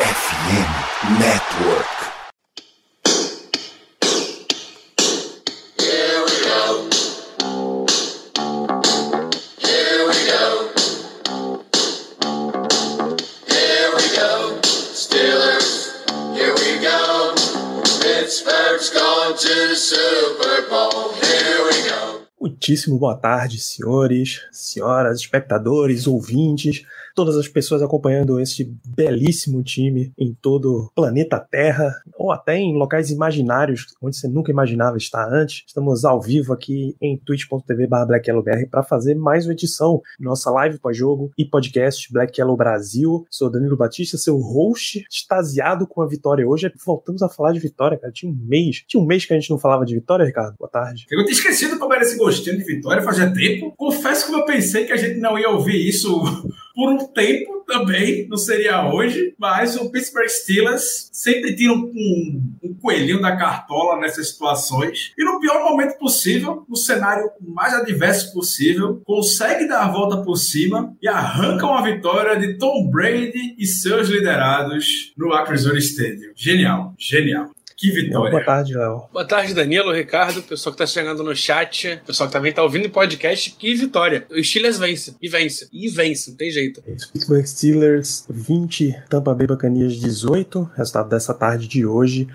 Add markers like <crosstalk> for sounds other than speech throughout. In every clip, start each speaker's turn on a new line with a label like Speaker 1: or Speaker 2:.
Speaker 1: FM Network.
Speaker 2: Muitíssimo boa tarde, senhores, senhoras, espectadores, ouvintes, todas as pessoas acompanhando este belíssimo time em todo o planeta Terra, ou até em locais imaginários onde você nunca imaginava estar antes. Estamos ao vivo aqui em twitch.tv blackyellowbr para fazer mais uma edição nossa live pós-jogo e podcast Black Yellow Brasil. Sou Danilo Batista, seu host, extasiado com a vitória hoje. Voltamos a falar de vitória, cara. Tinha um mês, tinha um mês que a gente não falava de vitória, Ricardo. Boa tarde.
Speaker 3: Eu tinha esquecido como era esse gostinho de vitória, fazia tempo. Confesso que eu pensei que a gente não ia ouvir isso por um tempo também, não seria hoje, mas o Pittsburgh Steelers sempre tira um, um, um coelhinho da cartola nessas situações e no pior momento possível, no cenário mais adverso possível, consegue dar a volta por cima e arranca uma vitória de Tom Brady e seus liderados no Acrisure Stadium. Genial, genial. Que vitória.
Speaker 2: Boa tarde, Léo.
Speaker 4: Boa tarde, Danilo, Ricardo, pessoal que tá chegando no chat, pessoal que também tá ouvindo o podcast. Que vitória. O Steelers vence, e vence, e vence, não tem jeito.
Speaker 2: Pittsburgh Steelers 20, Tampa Bay Buccaneers 18, resultado dessa tarde de hoje.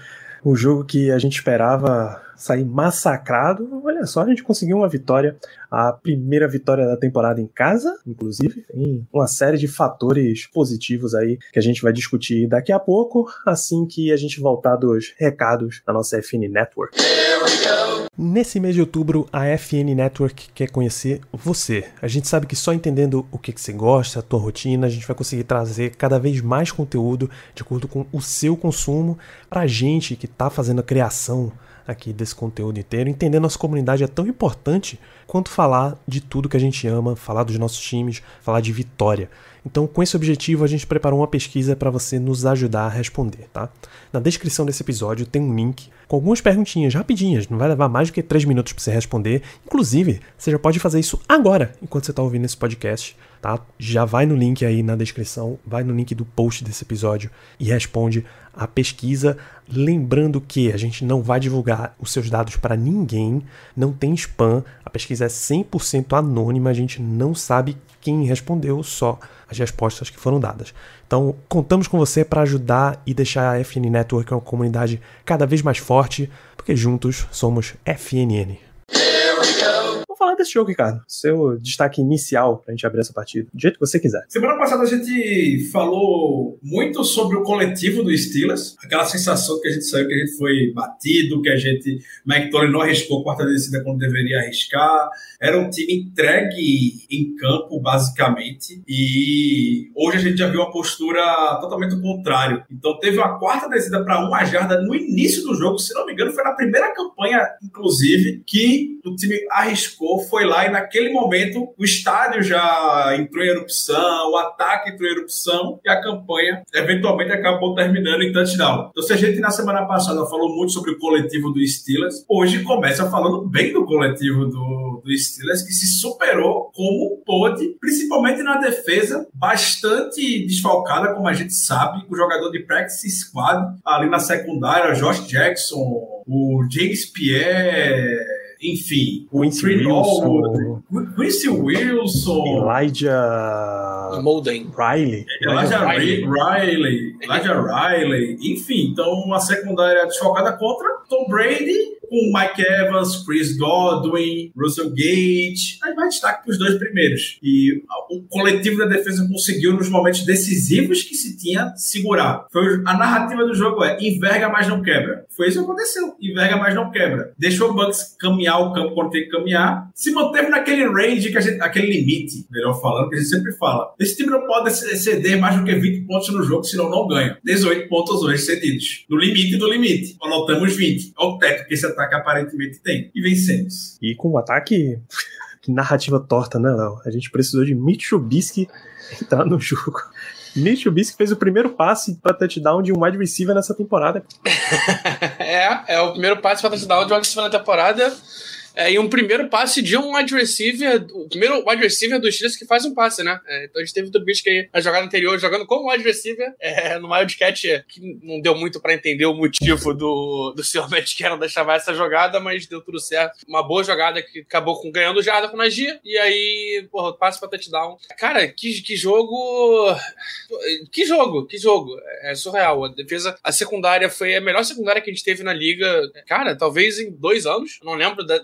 Speaker 2: O jogo que a gente esperava sair massacrado. Olha só, a gente conseguiu uma vitória, a primeira vitória da temporada em casa, inclusive. Tem uma série de fatores positivos aí que a gente vai discutir daqui a pouco, assim que a gente voltar dos recados da nossa FN Network. Nesse mês de outubro, a FN Network quer conhecer você. A gente sabe que só entendendo o que, que você gosta, a tua rotina, a gente vai conseguir trazer cada vez mais conteúdo de acordo com o seu consumo pra gente que tá fazendo a criação aqui desse conteúdo inteiro. Entender nossa comunidade é tão importante quanto falar de tudo que a gente ama, falar dos nossos times, falar de vitória. Então, com esse objetivo, a gente preparou uma pesquisa para você nos ajudar a responder, tá? Na descrição desse episódio tem um link com algumas perguntinhas rapidinhas, não vai levar mais do que 3 minutos para você responder. Inclusive, você já pode fazer isso agora, enquanto você está ouvindo esse podcast, tá? Já vai no link aí na descrição, vai no link do post desse episódio e responde a pesquisa. Lembrando que a gente não vai divulgar os seus dados para ninguém, não tem spam, a pesquisa é 100% anônima, a gente não sabe quem respondeu, só as respostas que foram dadas. Então, contamos com você para ajudar e deixar a FN Network uma comunidade cada vez mais forte, porque juntos somos FNN. Vamos falar desse jogo, Ricardo. Seu destaque inicial pra gente abrir essa partida, do jeito que você quiser.
Speaker 3: Semana passada a gente falou muito sobre o coletivo do Steelers, aquela sensação que a gente saiu que a gente foi batido, que a gente, Mike Tolley não arriscou a quarta descida quando deveria arriscar. Era um time entregue em campo, basicamente, e hoje a gente já viu uma postura totalmente o contrário. Então teve uma quarta descida para uma jarda no início do jogo, se não me engano, foi na primeira campanha, inclusive, que o time arriscou, foi lá e naquele momento o estádio já entrou em erupção, o ataque entrou em erupção e a campanha eventualmente acabou terminando em touchdown. Então, se a gente na semana passada falou muito sobre o coletivo do Steelers, hoje começa falando bem do coletivo do, do Steelers, que se superou como pôde, principalmente na defesa, bastante desfalcada, como a gente sabe, o jogador de practice squad ali na secundária, Josh Jackson, o James Pierre enfim,
Speaker 2: Quincy
Speaker 3: Trey
Speaker 2: Wilson.
Speaker 3: Quincy Wilson,
Speaker 2: Elijah
Speaker 4: Molden.
Speaker 2: Riley.
Speaker 3: Elijah
Speaker 4: Riley.
Speaker 3: Riley, Elijah Riley, enfim, então uma secundária desfocada contra Tom Brady, com Mike Evans, Chris Godwin, Russell Gage, aí vai destaque para os dois primeiros. E o coletivo da defesa conseguiu nos momentos decisivos que se tinha segurar. Foi, a narrativa do jogo é enverga, mas não quebra. Foi isso que aconteceu. Enverga, mas não quebra. Deixou o Bucks caminhar o campo quando tem que caminhar. Se manteve naquele range, que a gente, aquele limite, melhor falando, que a gente sempre fala. Esse time não pode exceder mais do que 20 pontos no jogo, senão não ganha. 18 pontos hoje cedidos. No limite do limite. Anotamos 20. É o teto que esse ataque aparentemente tem. E vencemos.
Speaker 2: E com um ataque. Que narrativa torta, né, Léo? A gente precisou de Mitch Trubisky entrar no jogo. Mitch Trubisky fez o primeiro passe para touchdown de um wide receiver nessa temporada. <laughs>
Speaker 4: é, é o primeiro passe para touchdown de uma na temporada. É, e um primeiro passe de um wide receiver, o primeiro wide receiver dos Steelers que faz um passe, né? É, então a gente teve o Trubisky aí na jogada anterior, jogando como wide receiver, é, no Wildcat, que não deu muito para entender o motivo do, do Sr. <laughs> Matt Cannon deixar essa jogada, mas deu tudo certo. Uma boa jogada que acabou com, ganhando jarda com Najee, e aí, porra, passe pra touchdown. Cara, que, que jogo... Que jogo, que jogo. É surreal. A defesa, a secundária foi a melhor secundária que a gente teve na liga, cara, talvez em dois anos. não lembro da,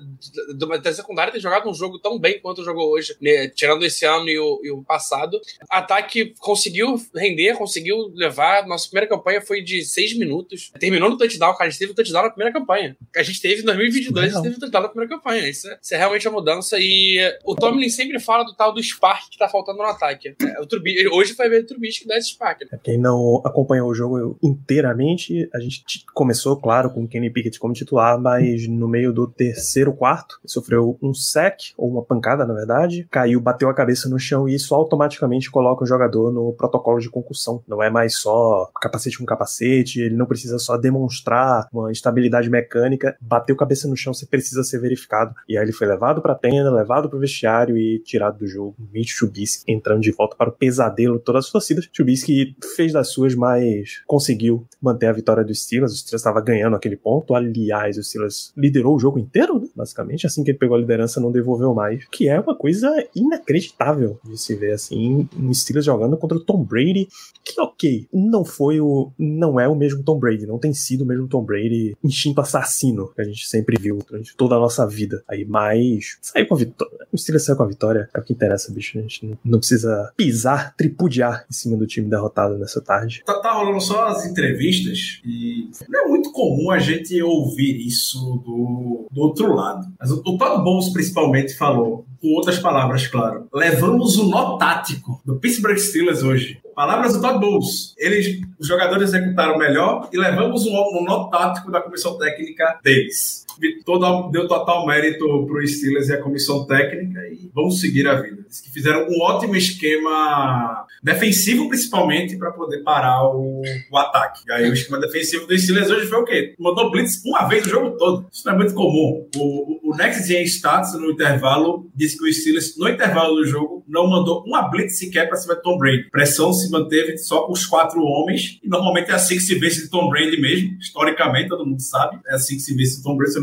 Speaker 4: da, secundária ter jogado um jogo tão bem quanto jogou hoje, né? tirando esse ano e o, e o passado. Ataque conseguiu render, conseguiu levar. Nossa primeira campanha foi de seis minutos. Terminou no touchdown, cara. A gente teve o touchdown na primeira campanha. A gente teve em 2022, a gente teve o touchdown na primeira campanha. Isso é, isso é, realmente a mudança. E o Tomlin sempre fala do tal do spark que tá faltando no ataque. É, o Trubi, hoje foi ver o Trubisky que dá esse spark. Né?
Speaker 2: Quem não acompanhou o jogo inteiramente, a gente começou, claro, com o Kenny Pickett como titular, mas no meio do terceiro quarto, sofreu um sec, ou uma pancada, na verdade, caiu, bateu a cabeça no chão e isso automaticamente coloca o jogador no protocolo de concussão. Não é mais só capacete com capacete, ele não precisa só demonstrar uma estabilidade mecânica, bateu a cabeça no chão, você precisa ser verificado. E aí ele foi levado pra tenda, levado pro vestiário e tirado do jogo. Mitch Trubisky entrando de volta para o pesadelo todas as torcidas. Trubisky fez das suas, mas conseguiu manter a vitória do Steelers. O Steelers estava ganhando aquele ponto. Aliás, o Steelers liderou o jogo inteiro, né? basicamente. Assim que ele pegou a liderança, não devolveu mais. Que é uma coisa inacreditável de se ver assim. Um Steelers jogando contra o Tom Brady. Que ok, não foi o. Não é o mesmo Tom Brady. Não tem sido o mesmo Tom Brady instinto assassino que a gente sempre viu durante toda a nossa vida. Aí, mas saiu com a vitória. O Steelers saiu com a vitória. É o que interessa, bicho. A gente não precisa pisar, tripudiar em cima do time derrotado nessa tarde.
Speaker 3: Tá, tá rolando só as entrevistas e não é muito comum a gente ouvir isso do, do outro lado. Mas o, o Todd Bowles principalmente falou, com outras palavras, claro. Levamos o nó tático do Pittsburgh Steelers hoje. Palavras do Todd Bowles. Eles, os jogadores executaram melhor e levamos um, um nó tático da comissão técnica deles. Todo, deu total mérito para os Steelers e a comissão técnica e vamos seguir a vida. Eles que fizeram um ótimo esquema defensivo, principalmente, para poder parar o, o, ataque. E aí o esquema defensivo dos Steelers hoje foi o quê? Mandou blitz uma vez o jogo todo. Isso não é muito comum. O, o, Next Gen Stats, no intervalo, disse que o Steelers, no intervalo do jogo, não mandou uma blitz sequer para cima de Tom Brady. Pressão se manteve só com os quatro homens, e normalmente é assim que se vê esse Tom Brady mesmo, historicamente, todo mundo sabe, é assim que se vê esse Tom Brady, você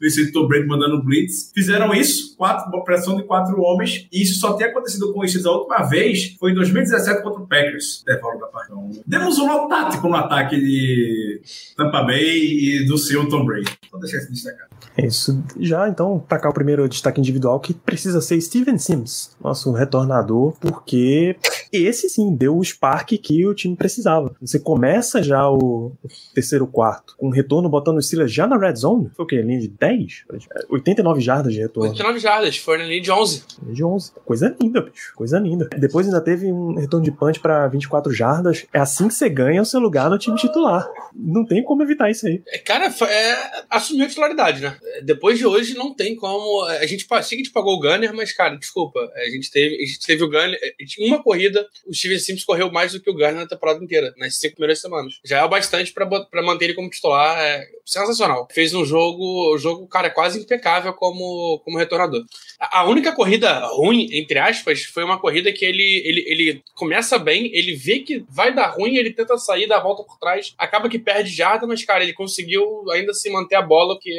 Speaker 3: esse Tom Brady mandando blitz. Fizeram isso, quatro, pressão de quatro homens, e isso só tem acontecido com isso a última vez, foi em 2017 contra o Packers, intervalo da partida. Demos um nó tático no ataque de Tampa Bay e do seu Tom Brady. Vou deixar isso destacado.
Speaker 2: É isso. Já então, tacar o primeiro destaque individual que precisa ser Steven Sims, nosso retornador, porque esse sim deu o spark que o time precisava. Você começa já o terceiro quarto com um retorno botando o Steelers já na red zone. Foi o quê? Linha de 10? 89 jardas de retorno.
Speaker 4: 89 jardas, foi na linha de 11.
Speaker 2: Linha de 11. Coisa linda, bicho. Coisa linda. Depois ainda teve um retorno de punch para 24 jardas. É assim que você ganha o seu lugar no time titular. Não tem como evitar isso aí.
Speaker 4: É, cara, é, assumiu a titularidade, né? Depois de hoje não tem como. A gente, que a gente pagou o Gunner, mas, cara, desculpa. A gente teve, a gente teve o Gunner. Uma corrida, o Steven Sims correu mais do que o Gunner na temporada inteira, nas cinco primeiras semanas. Já é o bastante para manter ele como titular. É sensacional. Fez um jogo, o jogo, cara, quase impecável como, como retornador. A única corrida ruim, entre aspas, foi uma corrida que ele, ele, ele começa bem, ele vê que vai dar ruim, ele tenta sair, dá a volta por trás, acaba que perde jarda, mas, cara, ele conseguiu ainda se manter a bola, que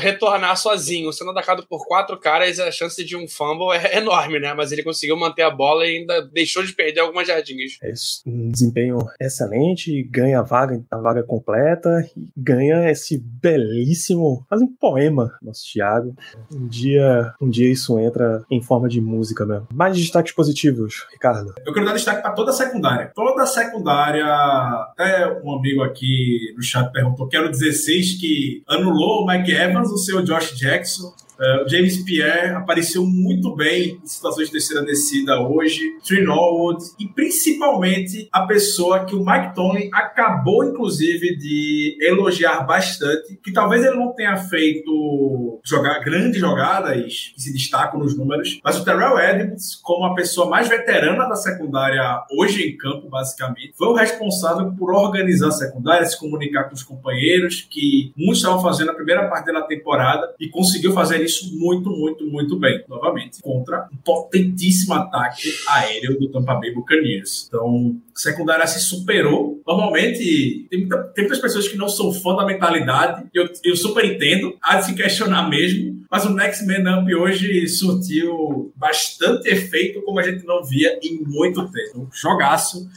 Speaker 4: retornar sozinho, sendo atacado por quatro caras, a chance de um fumble é enorme, né? Mas ele conseguiu manter a bola e ainda deixou de perder algumas jardinhas.
Speaker 2: É. Um desempenho excelente, ganha a vaga, a vaga completa, ganha esse belíssimo, quase um poema, nosso Thiago. Um dia, um dia isso isso entra em forma de música mesmo. Mais destaques positivos, Ricardo.
Speaker 3: Eu quero dar destaque para toda a secundária. Toda a secundária, até um amigo aqui no chat perguntou, quero 16 que anulou o Mike Evans, o seu Josh Jackson. Uh, James Pierre apareceu muito bem em situações de terceira descida hoje, Trey Norwood, e principalmente a pessoa que o Mike Tomlin acabou, inclusive, de elogiar bastante, que talvez ele não tenha feito jogar grandes jogadas que se destacam nos números, mas o Terrell Edmonds, como a pessoa mais veterana da secundária hoje em campo, basicamente, foi o responsável por organizar a secundária, se comunicar com os companheiros, que muitos estavam fazendo a primeira parte da temporada, e conseguiu fazer isso muito, muito, muito bem. Novamente, contra um potentíssimo ataque aéreo do Tampa Bay Buccaneers. Então, a secundária se superou. Normalmente, tem, muita, tem muitas pessoas que não são fã da mentalidade, eu, eu super entendo, há de se questionar mesmo, mas o Next Man Up hoje surtiu bastante efeito como a gente não via em muito tempo. Um jogaço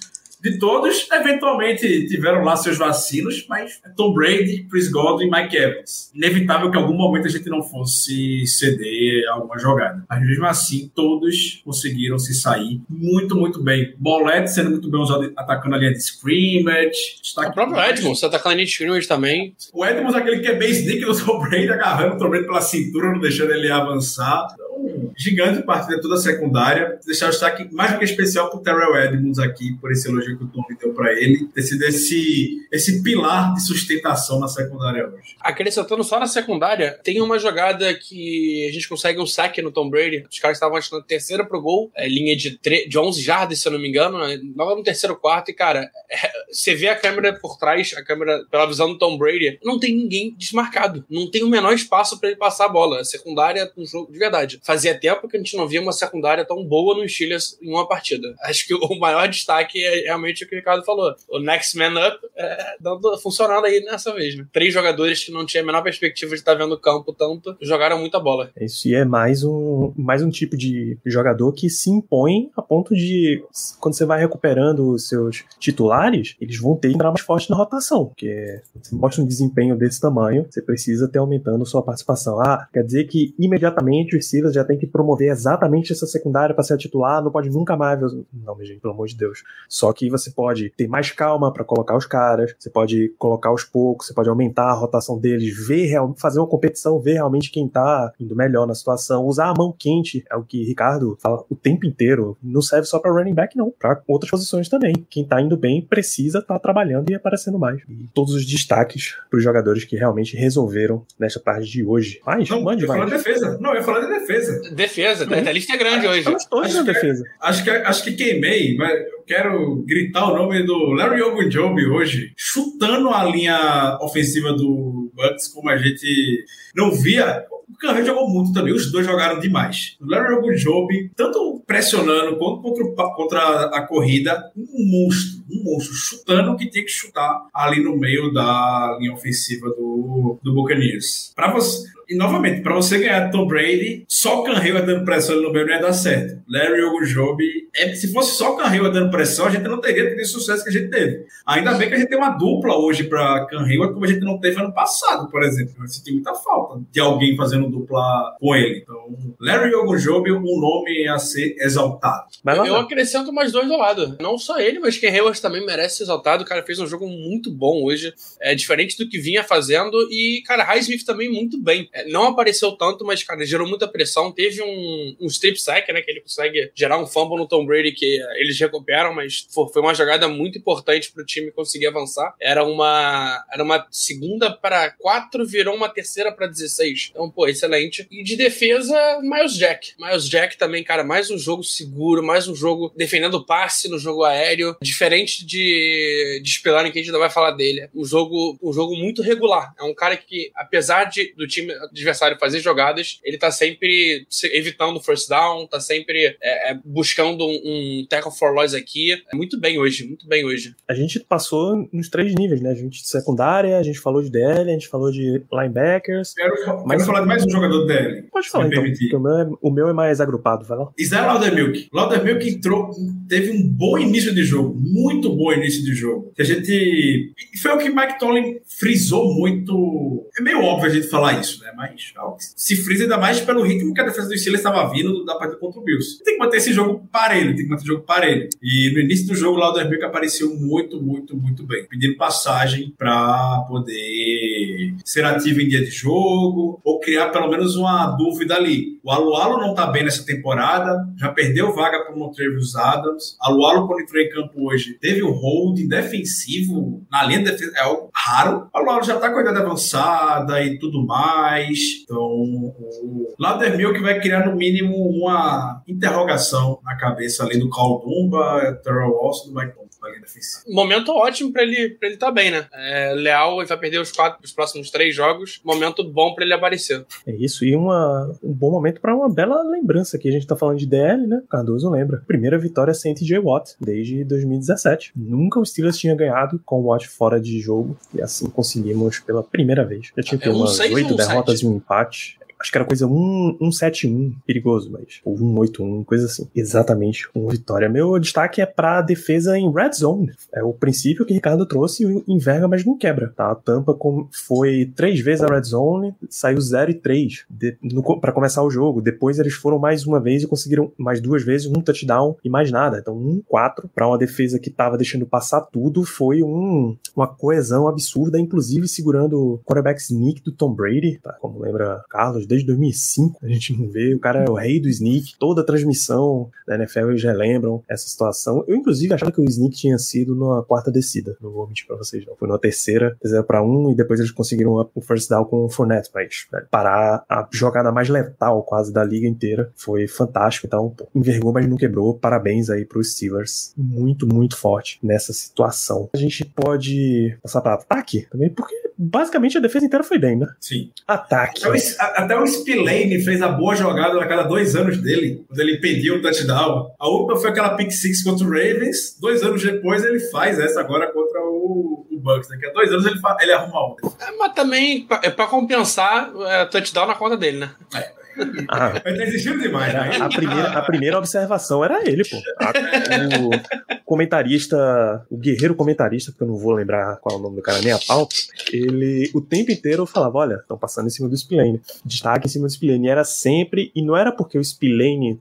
Speaker 3: de todos, eventualmente tiveram lá seus vacilos, mas Tom Brady, Chris Godwin e Mike Evans. Inevitável que em algum momento a gente não fosse ceder alguma jogada. Mas mesmo assim, todos conseguiram se sair muito, muito bem. Bolete sendo muito bem usado atacando a linha de scrimmage.
Speaker 4: O próprio Edmonds atacando a linha de scrimmage também.
Speaker 3: O Edmonds, aquele que é base sneak do Tom Brady, agarrando o Tom Brady pela cintura, não deixando ele avançar gigante partida toda secundária. Deixar o destaque mais do que especial pro Terrell Edmonds aqui, por esse elogio que o Tom deu para ele, ter sido esse, esse pilar de sustentação na secundária hoje.
Speaker 4: Acrescentando só na secundária, tem uma jogada que a gente consegue um saque no Tom Brady. Os caras estavam achando terceira pro gol, é, linha de, de 11 jardas, se eu não me engano, né? no terceiro quarto. E, cara, é, você vê a câmera por trás, a câmera pela visão do Tom Brady, não tem ninguém desmarcado. Não tem o menor espaço para ele passar a bola. A secundária, um jogo de verdade. Fazia tempo que a gente não via uma secundária tão boa no Steelers em uma partida. Acho que o maior destaque é realmente o que o Ricardo falou. O Next Man Up é, dando, funcionando aí nessa vez. Né? Três jogadores que não tinham a menor perspectiva de estar vendo o campo tanto, jogaram muita bola.
Speaker 2: Isso e é mais um, mais um tipo de jogador que se impõe a ponto de, quando você vai recuperando os seus titulares, eles vão ter que entrar mais forte na rotação. Porque você mostra um desempenho desse tamanho, você precisa ter aumentando sua participação. Ah, quer dizer que imediatamente o Steelers já tem que promover exatamente essa secundária para ser titular, não pode nunca mais. Não, minha gente, pelo amor de Deus. Só que você pode ter mais calma para colocar os caras, você pode colocar aos poucos, você pode aumentar a rotação deles, ver real, fazer uma competição, ver realmente quem tá indo melhor na situação, usar a mão quente, é o que Ricardo fala o tempo inteiro. Não serve só para running back, não, para outras posições também. Quem tá indo bem precisa estar tá trabalhando e aparecendo mais. E todos os destaques para os jogadores que realmente resolveram nesta tarde de hoje. Mas,
Speaker 3: não,
Speaker 2: mande,
Speaker 3: eu
Speaker 2: vai.
Speaker 3: Falar de defesa. Não, eu ia falar de defesa.
Speaker 4: Defesa, a lista é grande hoje.
Speaker 2: Acho, na defesa.
Speaker 3: Que, acho, que, acho que queimei, mas eu quero gritar o nome do Larry Ogunjobi hoje, chutando a linha ofensiva do Bucks como a gente não via. O Canré jogou muito também, os dois jogaram demais. O Larry Ogunjobi, tanto pressionando quanto contra, contra a corrida, um monstro, um monstro, chutando o que tinha que chutar ali no meio da linha ofensiva do, do Buccaneers. Para você e novamente, para você ganhar Tom Brady, só o Canreira dando pressão no meio não ia dar certo. Larry Ogunjobi, é, se fosse só o Canreira dando pressão, a gente não teria tido o sucesso que a gente teve. Ainda bem que a gente tem uma dupla hoje para Canreira, como a gente não teve ano passado, por exemplo. Eu senti muita falta de alguém fazendo dupla com ele. Então, Larry Ogunjobi, um nome a ser exaltado.
Speaker 4: Eu acrescento mais dois do lado. Não só ele, mas Ken Hayward também merece ser exaltado. O cara fez um jogo muito bom hoje. É diferente do que vinha fazendo. E, cara, Highsmith também muito bem. É, não apareceu tanto, mas, cara, gerou muita pressão. Teve um, um strip sack, né? Que ele consegue gerar um fumble no Tom Brady que eles recuperam, mas foi uma jogada muito importante pro time conseguir avançar. Era uma, era uma segunda para quatro, virou uma terceira para 16. Então, pô, excelente. E de defesa, Miles Jack. Miles Jack também, cara, mais um jogo seguro, mais um jogo defendendo o passe no jogo aéreo. Diferente de, de Spelani, que a gente ainda vai falar dele. Um jogo, um jogo muito regular. É um cara que, apesar de, do time adversário fazer jogadas, ele tá sempre evitando first down, tá sempre é, é, buscando um, um tackle for loss aqui. É muito bem hoje, muito bem hoje.
Speaker 2: A gente passou nos três níveis, né? A gente de secundária, a gente falou de DL, gente falou de linebackers.
Speaker 3: Quero, mas... quero falar de mais um jogador de DL.
Speaker 2: Pode falar, então, porque o meu, é, o meu é mais agrupado, vai lá.
Speaker 3: Isaiah Laudermilk. Laudermilk entrou, teve um bom início de jogo, muito bom início de jogo. A gente... Foi o que Mike Tomlin frisou muito... É meio óbvio a gente falar isso, né? Mas se frisa ainda mais pelo ritmo que a defesa do Steelers estava vindo da partida contra o Bills. Tem que manter esse jogo parelho, tem que manter o jogo parelho. E no início do jogo, Laudermilk apareceu muito, muito, muito bem. Pedindo passagem para poder ser ativo em dia de jogo ou criar pelo menos uma dúvida ali. O Alualo não tá bem nessa temporada, já perdeu vaga para o Montrevious Adams. Alualo, quando entrou em campo hoje, teve um hold defensivo na linha de defesa, é algo raro. Alualo já tá com a idade avançada e tudo mais. Então, o Laudermilk vai criar no mínimo uma interrogação na cabeça ali do Caldumba, Terrell e do Mike
Speaker 4: Momento ótimo pra ele pra ele tá bem, né? É, Leal ele vai perder os, quatro, os próximos três jogos. Momento bom pra ele aparecer.
Speaker 2: É isso, e uma, um bom momento pra uma bela lembrança aqui. A gente tá falando de DL, né? Cardoso lembra. Primeira vitória sem TJ Watt desde 2017. Nunca o Steelers tinha ganhado com o Watt fora de jogo e assim conseguimos pela primeira vez. Já tinha que
Speaker 4: É um
Speaker 2: umas oito
Speaker 4: um
Speaker 2: derrotas e um empate. Acho que era coisa 1, 171, perigoso, mas. Ou 181, coisa assim. Exatamente, uma vitória. Meu destaque é pra defesa em red zone. É o princípio que o Ricardo trouxe enverga, mas não quebra. Tá? A Tampa foi três vezes a red zone, saiu 0 e 3 de, no, pra começar o jogo. Depois eles foram mais uma vez e conseguiram mais duas vezes um touchdown e mais nada. Então, um 4 pra uma defesa que tava deixando passar tudo foi um, uma coesão absurda, inclusive segurando o quarterback sneak do Tom Brady, tá? como lembra Carlos, desde 2005 a gente não vê, o cara é o rei do sneak, toda a transmissão da NFL eles relembram essa situação. Eu, inclusive, achava que o sneak tinha sido na quarta descida, não vou mentir pra vocês não. Foi na terceira, 0 pra 1 e depois eles conseguiram o first down com o Fournette, mas né, parar a jogada mais letal quase da liga inteira foi fantástico, então pô, envergou, mas não quebrou. Parabéns aí pros Steelers, muito, muito forte nessa situação. A gente pode passar para ataque também, porque basicamente a defesa inteira foi bem, né?
Speaker 3: Sim.
Speaker 2: Ataque.
Speaker 3: Até o, a- até o Spillane fez a boa jogada a cada dois anos dele, quando ele impediu o touchdown. A última foi aquela pick six contra o Ravens. Dois anos depois ele faz essa agora contra o, o Bucks. Daqui a dois anos ele, ele arruma outra.
Speaker 4: É, mas também, é pra compensar, é, touchdown na conta dele, né?
Speaker 2: Ah,
Speaker 3: Mas tá exigindo demais, né?
Speaker 2: a primeira, a primeira observação era ele, pô. A- o comentarista, o guerreiro comentarista, porque eu não vou lembrar qual é o nome do cara nem a pau, ele o tempo inteiro falava: olha, estão passando em cima do Spillane. Destaque em cima do Spillane. Era sempre, e não era porque o Spillane,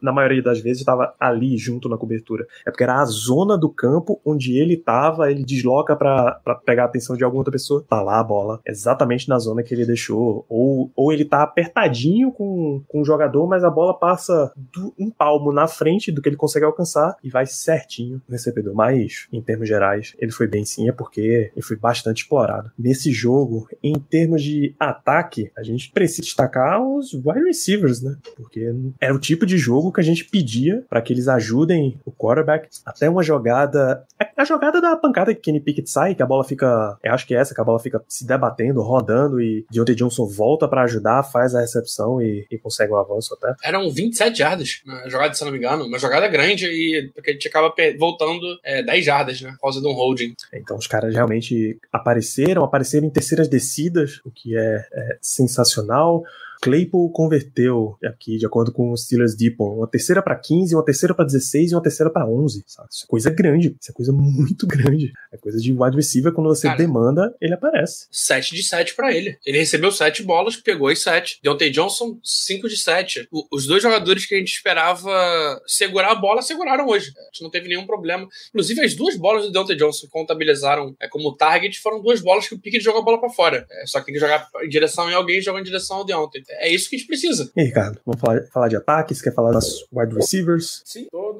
Speaker 2: na maioria das vezes, estava ali junto na cobertura. É porque era a zona do campo onde ele tava, ele desloca pra pegar a atenção de alguma outra pessoa. Tá lá a bola, exatamente na zona que ele deixou. Ou, ou ele tá apertadinho com, com o jogador, mas a bola passa do- um palmo na frente do que ele consegue alcançar e vai certinho no recebedor. Mas, em termos gerais, ele foi bem sim, é porque ele foi bastante explorado. Nesse jogo, em termos de ataque, a gente precisa destacar os wide receivers, né? Porque era o tipo de jogo que a gente pedia para que eles ajudem o quarterback. Até uma jogada. A jogada da pancada que Kenny Pickett sai, que a bola fica. Eu acho que é essa, que a bola fica se debatendo, rodando e Deontay Johnson volta para ajudar, faz a recepção e, e consegue um avanço até.
Speaker 4: Eram 27 jardas na jogada, se não me engano. Uma jogada grande e porque a gente acaba voltando é, 10 jardas, né? Por causa de um holding.
Speaker 2: Então os caras realmente apareceram, apareceram em terceiras descidas, o que é, é sensacional. Claypool converteu aqui, de acordo com o Steelers Depot, uma terceira para 15, uma terceira para 16 e uma terceira para 11. Sabe? Isso é coisa grande, isso é coisa muito grande. É coisa de wide receiver, quando você
Speaker 4: Cara.
Speaker 2: demanda, ele aparece.
Speaker 4: 7 de 7 pra ele. Ele recebeu 7 bolas, pegou as 7. Deontay Johnson, 5 de 7. O- os dois jogadores que a gente esperava segurar a bola, seguraram hoje. A gente não teve nenhum problema. Inclusive, as duas bolas do Deontay Johnson que contabilizaram é, como target foram duas bolas que o Pickett jogou a bola pra fora. É, só que tem que jogar em direção em alguém e jogar em direção ao Deontay. É isso que a gente precisa.
Speaker 2: E aí, Ricardo, vamos falar, falar de ataque? Você quer falar das wide receivers?
Speaker 3: Sim, todos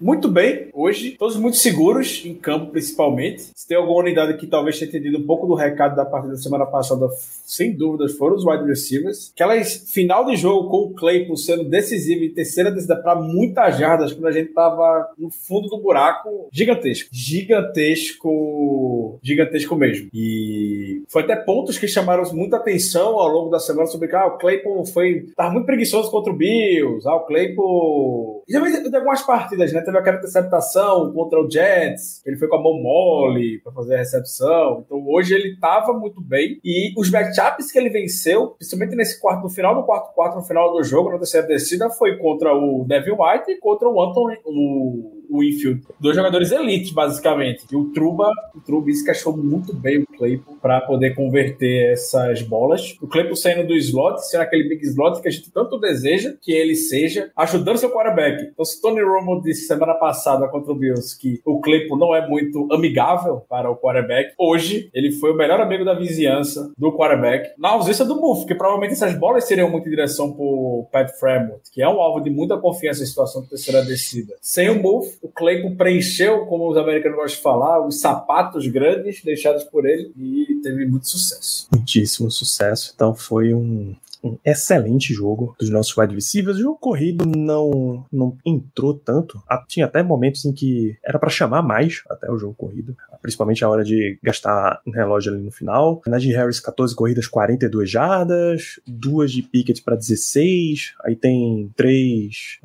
Speaker 3: muito bem hoje, todos muito seguros em campo, principalmente. Se tem alguma unidade que talvez tenha entendido um pouco do recado da partida da semana passada, sem dúvidas, foram os wide receivers. Aquelas final de jogo com o Claypool sendo decisivo em terceira descida para muitas jardas, quando a gente tava no fundo do buraco, gigantesco. Gigantesco. Gigantesco mesmo. E foi até pontos que chamaram muita atenção ao longo da semana sobre ah, o Claypool foi. tava muito preguiçoso contra o Bills. Ah, o Claypool. Já de algumas partidas, né? Teve aquela interceptação contra o Jets. Ele foi com a mão mole para fazer a recepção. Então hoje ele tava muito bem. E os matchups que ele venceu, principalmente nesse quarto, no final do quarto quarto, no final do jogo, na terceira descida, foi contra o Devin White e contra o Anton o o Winfield. Dois jogadores elites, basicamente. E o Truba, o Trubisky achou muito bem o Claypool para poder converter essas bolas. O Claypool saindo do slot, sendo aquele big slot que a gente tanto deseja que ele seja, ajudando seu quarterback. Então, se Tony Romo disse semana passada contra o Bills que o Claypool não é muito amigável para o quarterback, hoje ele foi o melhor amigo da vizinhança do quarterback, na ausência do Muff, que provavelmente essas bolas seriam muito em direção pro Pat Fremont, que é um alvo de muita confiança em situação de terceira descida. Sem o Muff, o Claypool preencheu, como os americanos gostam de falar, os sapatos grandes deixados por ele e teve muito sucesso.
Speaker 2: Muitíssimo sucesso. Então foi um, um excelente jogo dos nossos wide receivers. O jogo corrido não, não entrou tanto. Tinha até momentos em que era para chamar mais até o jogo corrido, principalmente a hora de gastar um relógio ali no final. Najee Harris, 14 corridas, 42 jardas, duas de Pickett para 16. Aí tem 3,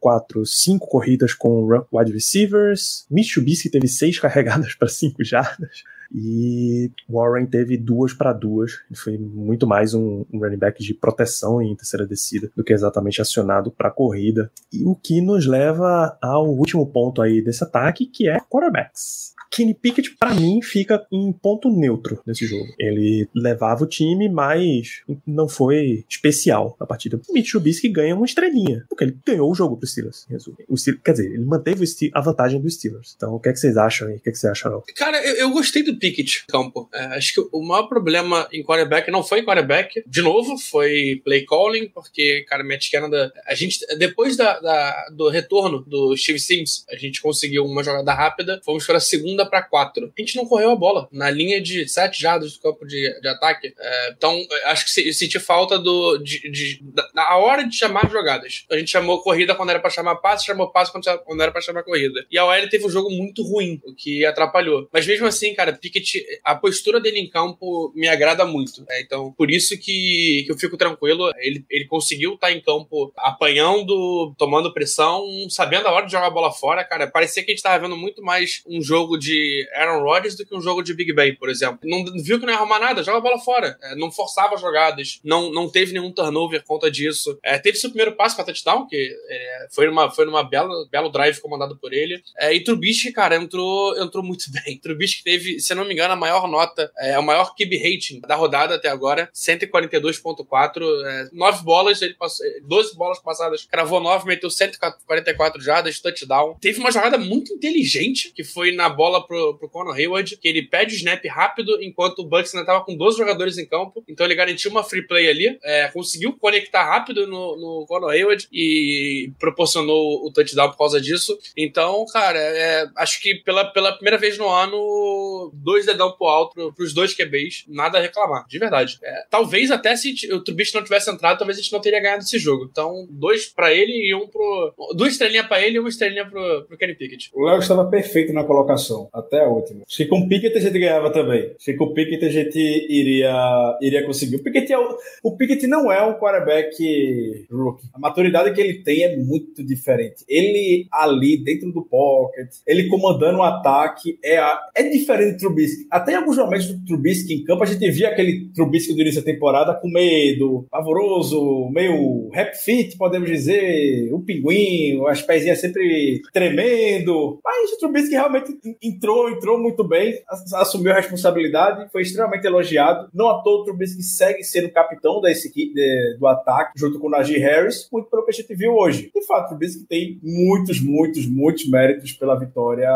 Speaker 2: 4, 5 corridas com wide receivers. Mitch teve 6 <laughs> carregadas para 5 jardas. E Warren teve duas para duas. Ele foi muito mais um, um, running back de proteção em terceira descida do que exatamente acionado para corrida. E o que nos leva ao último ponto aí desse ataque, que é quarterbacks. Kenny Pickett, para mim, fica em ponto neutro nesse jogo. Ele levava o time, mas não foi especial na partida. O Mitch Trubisky ganha uma estrelinha, porque ele ganhou o jogo pro Steelers. O Steelers quer dizer, ele manteve a vantagem do Steelers. Então, o que é que vocês acham aí? O que é que você acha, Al?
Speaker 4: Cara, eu, eu, gostei do Pickett, campo. É, acho que o maior problema em quarterback não foi em quarterback. De novo, foi play calling, porque, cara, Matt Canada... A gente, depois da, da, do retorno do Steve Sims, a gente conseguiu uma jogada rápida. Fomos para a segunda segunda para quatro. A gente não correu a bola na linha de sete jardas do campo de, de ataque. É, então, acho que eu senti falta do, de, de, da, hora de chamar jogadas. A gente chamou corrida quando era para chamar passe, chamou passe quando, era para chamar corrida. E a OL teve um jogo muito ruim, o que atrapalhou. Mas mesmo assim, cara, Pickett, a postura dele em campo me agrada muito. É, então, por isso que, que eu fico tranquilo. Ele, ele conseguiu estar tá em campo apanhando, tomando pressão, sabendo a hora de jogar a bola fora, cara. Parecia que a gente tava vendo muito mais um jogo de de Aaron Rodgers do que um jogo de Big Ben, por exemplo. Não viu que não ia arrumar nada, joga a bola fora. É, não forçava jogadas, não, não teve nenhum turnover conta disso. É, teve seu primeiro passe para touchdown, que é, foi numa, foi numa bela, belo drive comandado por ele. É, e Trubisky, cara, entrou, entrou muito <laughs> bem. Trubisky teve, se não me engano, a maior nota, é, o maior QB rating da rodada até agora, 142.4. É, nove bolas, ele passou, 12 bolas passadas, cravou nove, meteu 144 jardas, touchdown. Teve uma jogada muito inteligente, que foi na bola pro, pro Conor Hayward, que ele pede o snap rápido, enquanto o Bucks ainda tava com 12 jogadores em campo. Então ele garantiu uma free play ali, é, conseguiu conectar rápido no, no Conor Hayward e proporcionou o touchdown por causa disso. Então, cara, é, acho que pela, pela primeira vez no ano, dois dedão pro alto pro, pros dois QBs, nada a reclamar, de verdade. É, talvez até se o Trubisky não tivesse entrado, talvez a gente não teria ganhado esse jogo. Então, dois para ele e um pro. Duas estrelinhas para ele e uma estrelinha pro, pro Kenny Pickett.
Speaker 3: O Léo estava perfeito na colocação até a última. Acho que com o Pickett a gente ganhava também. Acho que com o Pickett a gente iria, iria conseguir. O Pickett, é o, Pickett não é um quarterback rookie. A maturidade que ele tem é muito diferente. Ele ali dentro do pocket, ele comandando o um ataque, é, a, é diferente do Trubisky. Até em alguns momentos do Trubisky em campo, a gente via aquele Trubisky do início da temporada com medo, pavoroso, meio rap fit, podemos dizer, o pinguim, as pezinhas sempre tremendo. Mas o Trubisky realmente entrou, entrou muito bem, assumiu a responsabilidade, foi extremamente elogiado. Não à toa o Trubisky segue sendo capitão desse, de, do ataque, junto com o Najee Harris, muito pelo que a gente viu hoje. De fato, o Trubisky tem muitos, muitos, muitos méritos pela vitória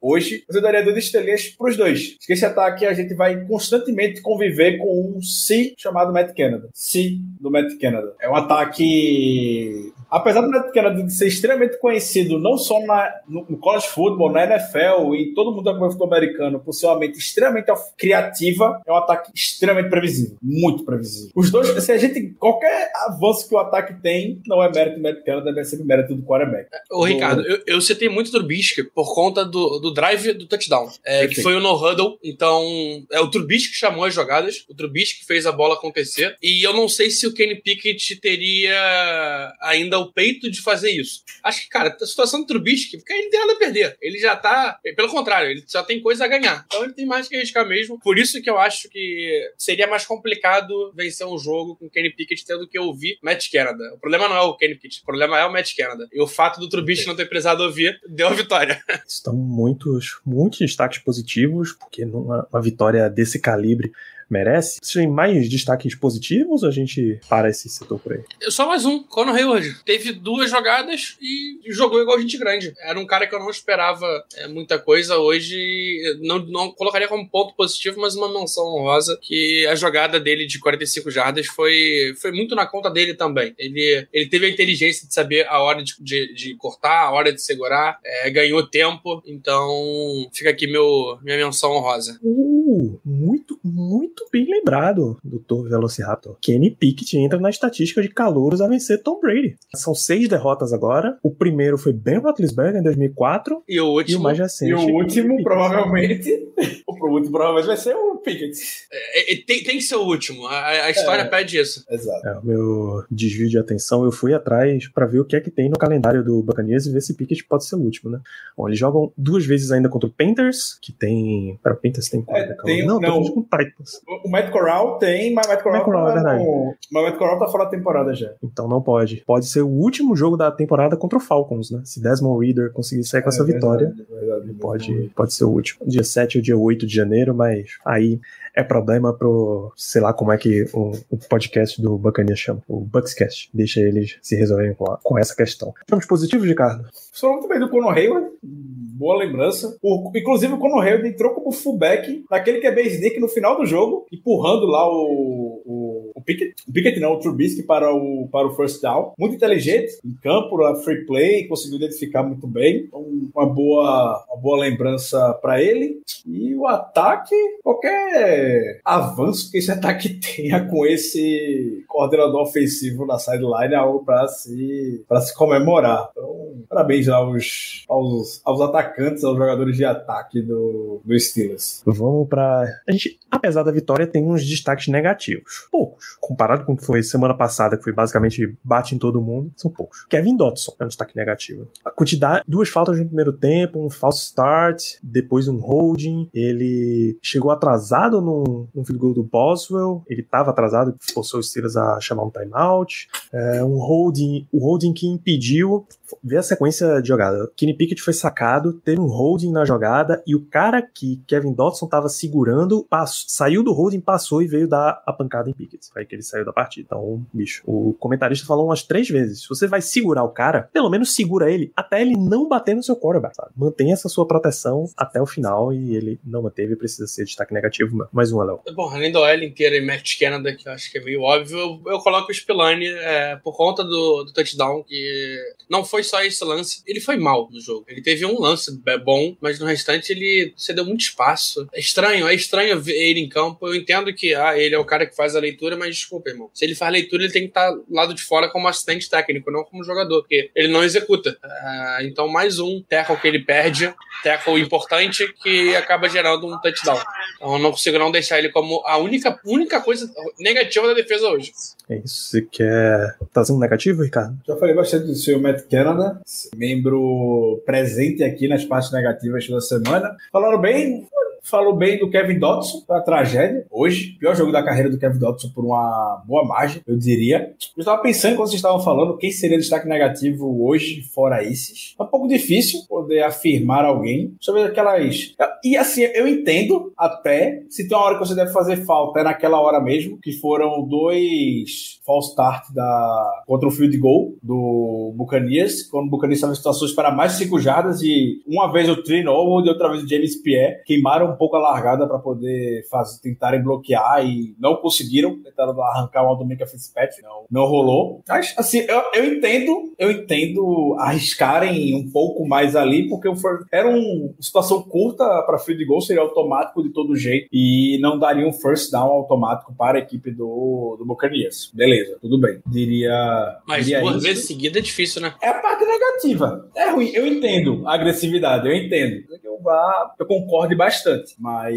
Speaker 3: hoje. Mas eu daria duas estrelinhas para os dois. Esse ataque a gente vai constantemente conviver com um si chamado Matt Canada. Si do Matt Canada. É um ataque apesar do Canada ser extremamente conhecido não só na, no, no college football, na NFL e todo mundo do futebol americano por ser uma mente extremamente criativa, é um ataque extremamente previsível, muito previsível. Os dois, se a gente, qualquer avanço que o ataque tem, não é mérito do Matt ser mérito do quarterback.
Speaker 4: Ô, do... Ricardo, eu, eu citei muito Trubisky por conta do, do drive do touchdown, é, que foi o no-huddle, então é o Trubisky que chamou as jogadas, o Trubisky que fez a bola acontecer, e eu não sei se o Kenny Pickett teria ainda o peito de fazer isso. Acho que, cara, a situação do Trubisky, porque ele tem nada a perder. Ele já tá. Pelo contrário, ele já tem coisa a ganhar. Então ele tem mais que arriscar mesmo. Por isso que eu acho que seria mais complicado vencer um jogo com Kenny Pickett tendo que ouvir Matt Canada. O problema não é o Kenny Pickett, o problema é o Matt Canada. E o fato do Trubisky não ter precisado ouvir deu a vitória. <laughs>
Speaker 2: Estão muitos, muitos destaques positivos, porque numa uma vitória desse calibre merece. Você tem mais destaques positivos ou a gente para esse setor por aí?
Speaker 4: Só mais um, Conor Hayward. Teve duas jogadas e jogou igual gente grande. Era um cara que eu não esperava é, muita coisa. Hoje não, não colocaria como ponto positivo, mas uma menção honrosa que a jogada dele de 45 jardas foi, foi muito na conta dele também. Ele, ele teve a inteligência de saber a hora de, de, de cortar, a hora de segurar, é, ganhou tempo. Então fica aqui meu, minha menção honrosa.
Speaker 2: Uh, muito, muito muito bem lembrado, doutor Velociraptor. Kenny Pickett entra na estatística de calouros a vencer Tom Brady. São seis derrotas agora. O primeiro foi Ben Roethlisberger em 2004
Speaker 4: E o
Speaker 2: e o
Speaker 4: último.
Speaker 2: mais recente.
Speaker 3: E o último,
Speaker 2: Pickett.
Speaker 3: provavelmente. <laughs> o último provavelmente vai ser o Pickett.
Speaker 4: é, é, tem, tem que ser o último. A, a história
Speaker 3: É.
Speaker 4: pede isso.
Speaker 3: Exato.
Speaker 2: É, o meu desvio de atenção, eu fui atrás pra ver o que é que tem no calendário do Buccaneers e ver se Pickett pode ser o último, né? Bom, eles jogam duas vezes ainda contra o Panthers, que tem. Pera, o Panthers tem quatro,
Speaker 3: É,
Speaker 2: né,
Speaker 3: tem-
Speaker 2: Não, tô
Speaker 3: não.
Speaker 2: falando com o Titans.
Speaker 3: O Matt Corral tem, mas o Matt Corral,
Speaker 2: Matt Corral,
Speaker 3: tá
Speaker 2: é verdade.
Speaker 3: no- mas Matt Corral tá fora da temporada já.
Speaker 2: Então não pode. Pode ser o último jogo da temporada contra o Falcons, né? Se Desmond Reader conseguir sair com essa
Speaker 3: É
Speaker 2: vitória,
Speaker 3: verdade, é verdade.
Speaker 2: pode, pode ser o último. Dia 7 ou dia 8 de janeiro, mas aí é problema pro. sei lá como é que o, o podcast do Buccaneers chama. O Buckscast. Deixa eles se resolverem com, a- com essa questão. Estamos positivos, Ricardo?
Speaker 3: Falou muito bem do Conor Hayward. Boa lembrança. O- inclusive, o Conor Hayward entrou como fullback naquele que é base sneak no final do jogo, empurrando lá o, o, o Pickett. O Pickett não, o Trubisky para o, para o first down. Muito inteligente em campo, lá, free play, conseguiu identificar muito bem. Então, uma boa, uma boa lembrança para ele. E o ataque, qualquer avanço que esse ataque <laughs> tenha com esse coordenador ofensivo na sideline algo para se, pra se comemorar. Então, parabéns aos, aos, aos atacantes, aos jogadores de ataque do, do Steelers.
Speaker 2: Vamos pra. A gente, apesar da vitória, tem uns destaques negativos. Poucos. Comparado com o que foi semana passada, que foi basicamente bate em todo mundo, são poucos. Kevin Dotson é um destaque negativo. A quantidade, duas faltas no primeiro tempo, um false start, depois um holding. Ele chegou atrasado no, no field goal do Boswell. Ele estava atrasado, forçou os Steelers a chamar um timeout. É, um holding, o holding que impediu. Vê a sequência de jogada. Kenny Pickett foi sacado, teve um holding na jogada e o cara que Kevin Dotson tava segurando passo- saiu do holding, passou e veio dar a pancada em Pickett. Aí que ele saiu da partida. Então, bicho, o comentarista falou umas três vezes: se você vai segurar o cara, pelo menos segura ele até ele não bater no seu quarterback. Sabe? Mantenha essa sua proteção até o final e ele não manteve, precisa ser destaque negativo. Mais um, Léo.
Speaker 4: Bom, além da OL inteira e Matt Canada, que eu acho que é meio óbvio, eu, eu coloco o Spillane é, por conta do, do touchdown, que não foi só esse lance, ele foi mal no jogo. Ele teve um lance bom, mas no restante ele cedeu muito espaço. É estranho, é estranho ver ele em campo. Eu entendo que ah, ele é o cara que faz a leitura, mas desculpa, irmão. Se ele faz leitura, ele tem que estar lado de fora como assistente técnico, não como jogador, porque ele não executa. Ah, então, mais um tackle que ele perde, tackle importante, que acaba gerando um touchdown. Então eu não consigo não deixar ele como a única, única coisa negativa da defesa hoje.
Speaker 2: É isso. Você quer trazer um negativo, Ricardo?
Speaker 3: Já falei bastante do seu Matt Canada, membro presente aqui nas partes negativas da semana. Falaram bem, falou bem do Kevin Dotson, da tragédia. Hoje, pior jogo da carreira do Kevin Dotson por uma boa margem, eu diria. Eu estava pensando quando vocês estavam falando quem seria destaque negativo hoje, fora esses. É um pouco difícil poder afirmar alguém sobre aquelas. E assim, eu entendo até se tem uma hora que você deve fazer falta, é naquela hora mesmo, que foram dois false start da... contra o field goal do Buccaneers, quando o Buccaneers estava em situações para mais de 5 jardas e uma vez o Norwood e outra vez o James Pierre queimaram um pouco a largada para poder fazer, tentarem bloquear e não conseguiram, tentaram arrancar o Aldomica Fitzpatrick, não, não rolou. Mas, assim, eu, eu entendo, eu entendo arriscarem um pouco mais ali, porque era uma situação curta para field goal, seria automático de todo jeito e não daria um first down automático para a equipe do, do Buccaneers. Beleza, tudo bem. Diria.
Speaker 4: Mas
Speaker 3: diria
Speaker 4: duas
Speaker 3: isso.
Speaker 4: vezes seguida é difícil, né?
Speaker 3: É a parte negativa. É ruim. Eu entendo a agressividade, eu entendo. Eu, vá- eu concordo bastante. Mas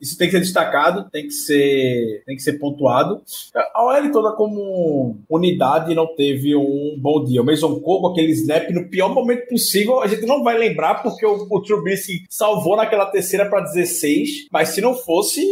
Speaker 3: isso tem que ser destacado, tem que ser, tem que ser pontuado. A OL toda como unidade não teve um bom dia. O Mason Cole, com aquele snap no pior momento possível, a gente não vai lembrar porque o, o Trubisky salvou naquela terceira para 16. Mas se não fosse.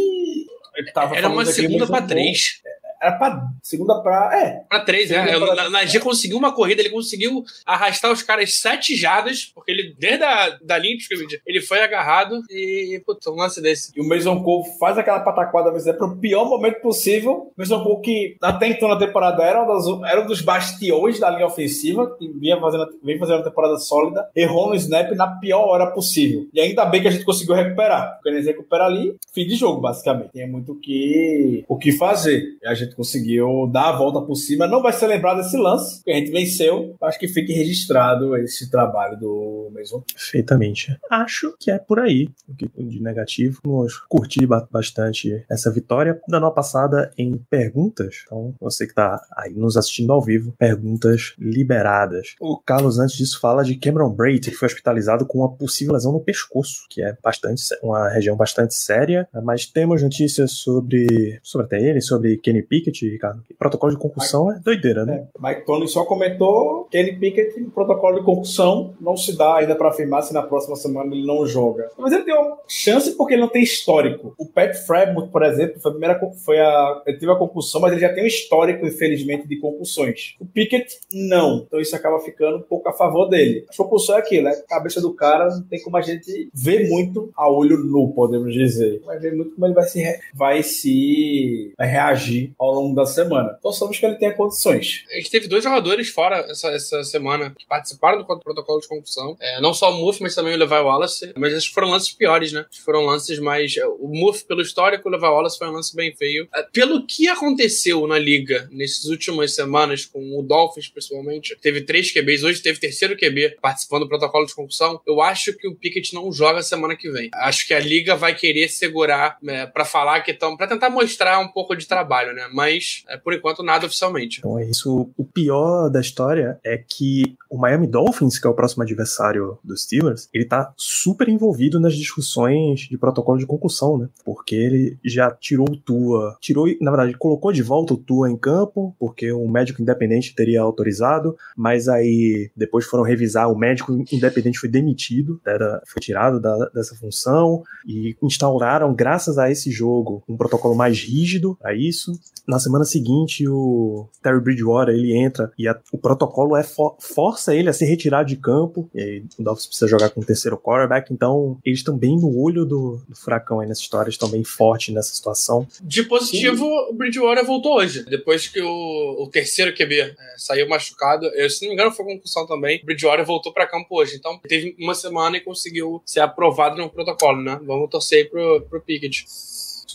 Speaker 4: Era uma segunda
Speaker 3: Cole.
Speaker 4: três.
Speaker 3: Era pra segunda pra. É,
Speaker 4: Pra três, né? Eu-
Speaker 3: pra-
Speaker 4: G conseguiu uma corrida, ele conseguiu arrastar os caras sete jadas, porque ele, desde a da linha de scrimmage, ele foi agarrado e, puta, um lance desse.
Speaker 3: E o Mason Cole faz aquela pataquada, mas é pro pior momento possível. O Mason Cole que até então na temporada era um, das- era um dos bastiões da linha ofensiva, que vinha fazendo, vem fazendo uma temporada sólida, errou no snap na pior hora possível. E ainda bem que a gente conseguiu recuperar. Porque a gente recupera ali, fim de jogo, basicamente. Tem muito o que, o que fazer. E a gente gente conseguiu dar a volta por cima. Não vai ser lembrado esse lance, que a gente venceu. Acho que fique registrado esse trabalho do Mason.
Speaker 2: Perfeitamente. Acho que é por aí de negativo. Vamos curtir bastante essa vitória. Da nova passada em perguntas. Então, você que está aí nos assistindo ao vivo, perguntas liberadas. O Carlos, antes disso, fala de Cameron Braid, que foi hospitalizado com uma possível lesão no pescoço, que é bastante uma região bastante séria. Mas temos notícias sobre, sobre até ele, sobre Kenny Pickett, Ricardo. Protocolo de concussão é doideira, né?
Speaker 3: É, Mike Tony só comentou Kenny Pickett, protocolo de concussão, não se dá ainda para afirmar se na próxima semana ele não joga. Mas ele tem uma chance porque ele não tem histórico. O Pat Fremont, por exemplo, foi a primeira foi a, ele teve a concussão, mas ele já tem um histórico, infelizmente, de concussões. O Pickett, não. Então isso acaba ficando um pouco a favor dele. A concussão é aquilo, né? A cabeça do cara não tem como a gente ver muito a olho nu, podemos dizer. Vai ver muito como ele vai se, vai se vai reagir longo da semana. Então sabemos que ele tem condições.
Speaker 4: A gente teve dois jogadores fora essa, essa semana que participaram do protocolo de concussão. É, não só o Muff, mas também o Levi Wallace. Mas esses foram lances piores, né? Foram lances mais. O Muff, pelo histórico, o Levi Wallace foi um lance bem feio. É, pelo que aconteceu na liga nessas últimas semanas, com o Dolphins principalmente, teve três QBs, hoje teve terceiro QB participando do protocolo de concussão. Eu acho que o Pickett não joga semana que vem. Acho que a liga vai querer segurar é, para falar que estão. para tentar mostrar um pouco de trabalho, né? Mas, é, por enquanto, nada oficialmente.
Speaker 2: Então é isso. O pior da história é que o Miami Dolphins, que é o próximo adversário dos Steelers, ele tá super envolvido nas discussões de protocolo de concussão, né? Porque ele já tirou o Tua, tirou, na verdade, colocou de volta o Tua em campo, porque um médico independente teria autorizado, mas aí depois foram revisar, o médico independente foi demitido, era, foi tirado da, dessa função e instauraram, graças a esse jogo, um protocolo mais rígido a isso. Na semana seguinte, o Terry Bridgewater ele entra e a, o protocolo é for, força ele a se retirar de campo. E aí o Dolphins precisa jogar com o terceiro quarterback, então eles estão bem no olho do, do furacão aí nessa história, estão bem fortes nessa situação.
Speaker 4: De positivo, Sim. o Bridgewater voltou hoje, depois que o, o terceiro QB é, saiu machucado. Eu, se não me engano, foi concussão também. O Bridgewater voltou para campo hoje, então teve uma semana e conseguiu ser aprovado no protocolo, né? Vamos torcer pro, pro Pickett.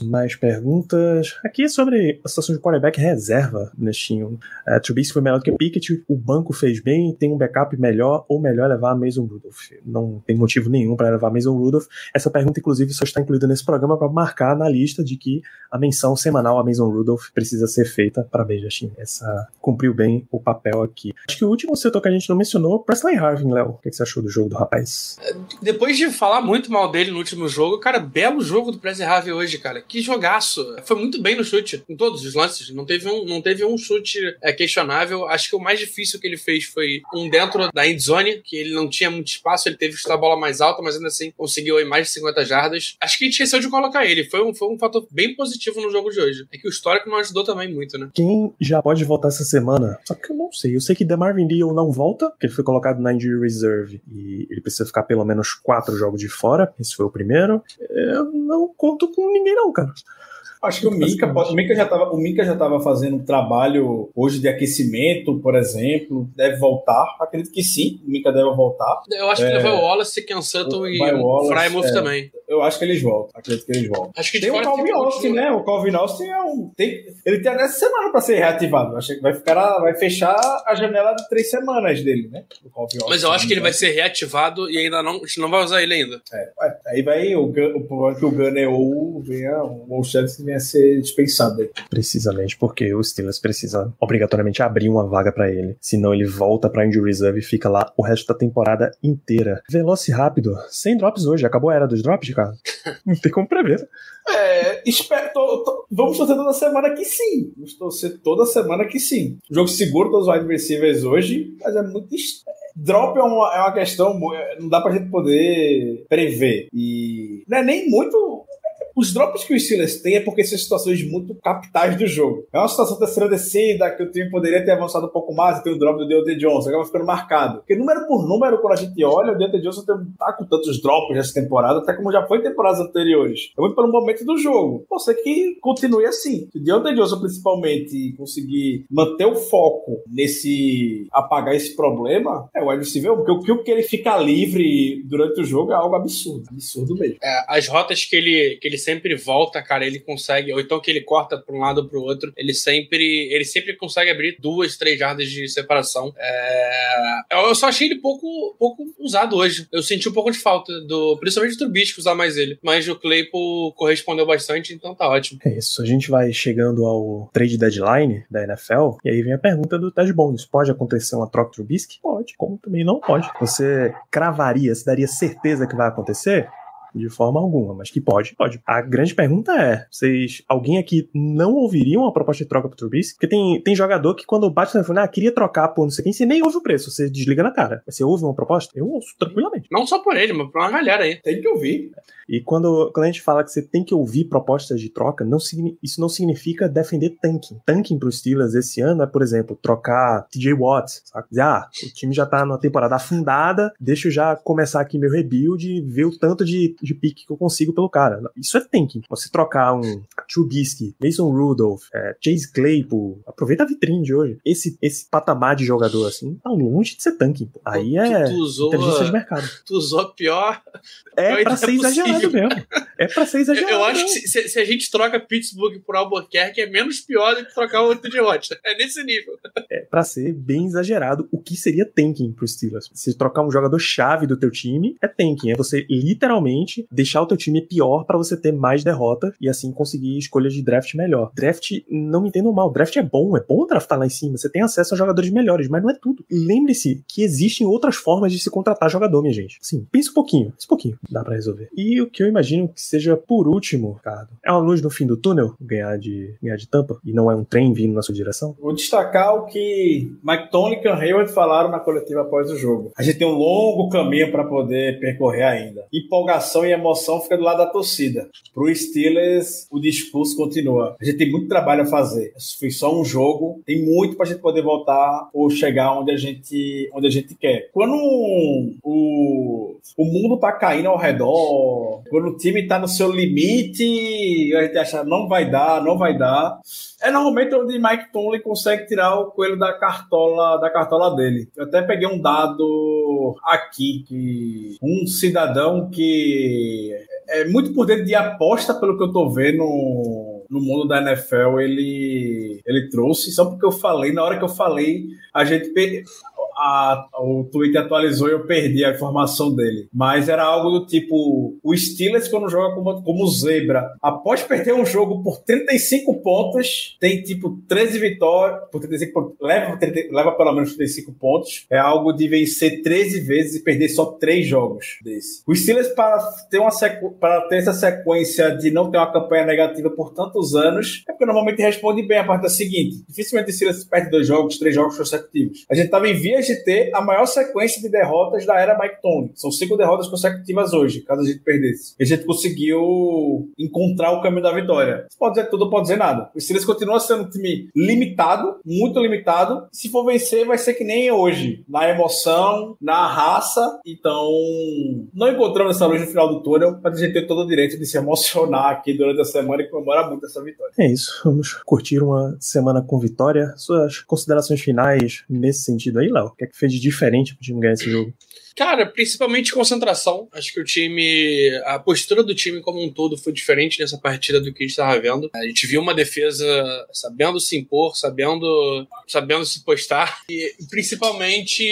Speaker 2: Mais perguntas. Aqui sobre a situação de quarterback reserva neste time. Uh, Trubisky foi melhor do que Pickett, o banco fez bem, tem um backup melhor ou melhor levar a Mason Rudolph. Não tem motivo nenhum para levar a Mason Rudolph. Essa pergunta, inclusive, só está incluída nesse programa para marcar na lista de que a menção semanal a Mason Rudolph precisa ser feita. Parabéns, Justin. Essa cumpriu bem o papel aqui. Acho que o último setor que a gente não mencionou, Presley Harvin, Léo. O que você achou do jogo do rapaz?
Speaker 4: Depois de falar muito mal dele no último jogo, cara, belo jogo do Presley Harvin hoje, cara que jogaço. Foi muito bem no chute, em todos os lances. Não teve um, não teve um chute é, questionável. Acho que o mais difícil que ele fez foi um dentro da endzone, que ele não tinha muito espaço, ele teve que chutar a bola mais alta, mas ainda assim conseguiu aí mais de 50 jardas. Acho que a gente esqueceu de colocar ele. Foi um, foi um fator bem positivo no jogo de hoje. É que o histórico não ajudou também muito, né?
Speaker 2: Quem já pode voltar essa semana? Só que eu não sei. Eu sei que DeMarvin Leal não volta, porque ele foi colocado na injury reserve e ele precisa ficar pelo menos quatro jogos de fora. Esse foi o primeiro. Eu não conto com ninguém não, cara.
Speaker 3: Acho que o Mika, o Mika já estava, o Mika já estava fazendo um trabalho hoje de aquecimento, por exemplo, deve voltar. Acredito que sim, o Mika deve voltar.
Speaker 4: Eu acho que é, ele vai o Wallace, Ken Sutton e o Frymouth é, também.
Speaker 3: Eu acho que eles voltam. Acredito que eles voltam.
Speaker 4: Acho que
Speaker 3: tem o Calvin Austin, né? O Calvin Austin é um, tem, ele tem até semana para ser reativado. Acho que vai ficar, vai fechar a janela de três semanas dele, né?
Speaker 4: Mas eu acho que ele vai ser reativado e ainda não, a gente não vai usar ele ainda.
Speaker 3: É, aí vai o, o, o que o Gunner ou venha o Chelsea venha a ser dispensado.
Speaker 2: Precisamente porque o Steelers precisa obrigatoriamente abrir uma vaga para ele. Senão ele volta pra injury reserve e fica lá o resto da temporada inteira. Veloz e rápido. Sem drops hoje. Acabou a era dos drops, cara. <laughs> Não tem como prever.
Speaker 3: É, espero, tô, tô, vamos torcer toda semana que sim. Vamos torcer toda semana que sim. jogo seguro dos wide receivers hoje, mas é muito drop é uma, é uma questão, não dá pra gente poder prever. E não é nem muito os drops que o Steelers têm é porque são situações muito capitais do jogo. É uma situação terceira descida que o time poderia ter avançado um pouco mais e tem o drop do Deontay Johnson, acaba ficando marcado. Porque número por número, quando a gente olha, o Deontay Johnson tá com tantos drops nessa temporada, até como já foi em temporadas anteriores. É muito pelo momento do jogo. Ser que continue assim. Se o Deontay Johnson, principalmente, conseguir manter o foco nesse apagar esse problema, é o wide porque o que ele fica livre durante o jogo é algo absurdo. Absurdo mesmo.
Speaker 4: É, as rotas que ele, que ele sempre sempre volta, cara, ele consegue, ou então que ele corta para um lado ou para o outro, ele sempre, ele sempre consegue abrir duas, três jardas de separação. É... Eu só achei ele pouco, pouco usado hoje. Eu senti um pouco de falta do, principalmente do Trubisky usar mais ele, mas o Claypool correspondeu bastante, então tá ótimo.
Speaker 2: É isso, a gente vai chegando ao trade deadline da NFL e aí vem a pergunta do Ted Bones: pode acontecer uma troca Trubisky? Pode, como também não pode. Você cravaria, se daria certeza que vai acontecer? De forma alguma, mas que pode, pode. A grande pergunta é: vocês, alguém aqui não ouviria uma proposta de troca pro Trubisky? Porque tem, tem jogador que quando bate no telefone, ah, queria trocar por não sei quem, você nem ouve o preço, você desliga na cara. Você ouve uma proposta? Eu ouço tranquilamente.
Speaker 4: Não só por ele, mas por uma galera aí.
Speaker 3: Tem que ouvir.
Speaker 2: E quando, quando a gente fala que você tem que ouvir propostas de troca, não, isso não significa defender tanking. Tanking pro Steelers esse ano é, por exemplo, trocar TJ Watts, sabe? Dizer, ah, o time já tá numa temporada afundada, deixa eu já começar aqui meu rebuild e ver o tanto de de pique que eu consigo pelo cara. Isso é tanking. Você trocar um Trubisky, Mason Rudolph, é, Chase Claypool, aproveita a vitrine de hoje. Esse, esse patamar de jogador assim, tá longe de ser tanking. Pô. Aí é
Speaker 4: tu, usou,
Speaker 2: inteligência de mercado.
Speaker 4: Tu usou pior.
Speaker 2: É pior pra ser exagerado mesmo. É pra ser exagerado.
Speaker 4: Eu, eu acho que se, se, a gente troca Pittsburgh por Albuquerque, é menos pior do que trocar o TJ Watt. É nesse nível.
Speaker 2: É pra ser bem exagerado o que seria tanking pro Steelers. Se trocar um jogador chave do teu time, é tanking. É você literalmente deixar o teu time pior para você ter mais derrota e assim conseguir escolhas de draft melhor. Draft, não me entendam mal, draft é bom, é bom draftar lá em cima, você tem acesso a jogadores melhores, mas não é tudo. Lembre-se que existem outras formas de se contratar jogador, minha gente. Sim, pensa um pouquinho, pensa um pouquinho, dá para resolver. E o que eu imagino que seja por último, Ricardo, é uma luz no fim do túnel, ganhar de, ganhar de tampa, e não é um trem vindo na sua direção?
Speaker 3: Vou destacar o que Mike Tony e Ken Hayward falaram na coletiva após o jogo. A gente tem um longo caminho para poder percorrer ainda. Empolgação e emoção fica do lado da torcida. Pro Steelers, o discurso continua. A gente tem muito trabalho a fazer. Foi só um jogo, tem muito pra gente poder voltar ou chegar onde a gente, onde a gente quer. Quando o, o mundo tá caindo ao redor, quando o time tá no seu limite, a gente acha não vai dar, não vai dar. É normalmente onde Mike Tomlin consegue tirar o coelho da cartola, da cartola dele. Eu até peguei um dado aqui que um cidadão que é muito por dentro de aposta, pelo que eu tô vendo no mundo da NFL, ele, ele trouxe. Só porque eu falei, na hora que eu falei, a gente a, o Twitter atualizou e eu perdi a informação dele. Mas era algo do tipo: o Steelers, quando joga como, como zebra, após perder um jogo por 35 pontos, tem tipo 13 vitórias, por 35 pontos, leva, leva pelo menos 35 pontos. É algo de vencer 13 vezes e perder só 3 jogos desse. O Steelers, para ter, uma para ter essa sequência de não ter uma campanha negativa por tantos anos, é porque normalmente responde bem a parte da seguinte: dificilmente o Steelers perde dois jogos, três jogos consecutivos. A gente estava em vias de ter a maior sequência de derrotas da era Mike Tony. São cinco derrotas consecutivas hoje, caso a gente perdesse. A gente conseguiu encontrar o caminho da vitória. Você pode dizer tudo, pode dizer nada. O Steelers continua sendo um time limitado, muito limitado. Se for vencer, vai ser que nem hoje, na emoção, na raça. Então, não encontramos essa luz no final do túnel, mas a gente tem todo o direito de se emocionar aqui durante a semana e comemorar muito essa vitória.
Speaker 2: É isso. Vamos curtir uma semana com vitória. Suas considerações finais nesse sentido aí, Léo? O que é que fez de diferente pro time ganhar esse jogo?
Speaker 4: Cara, principalmente concentração. Acho que o time, a postura do time como um todo foi diferente nessa partida do que a gente estava vendo. A gente viu uma defesa sabendo se impor, sabendo, sabendo se postar e principalmente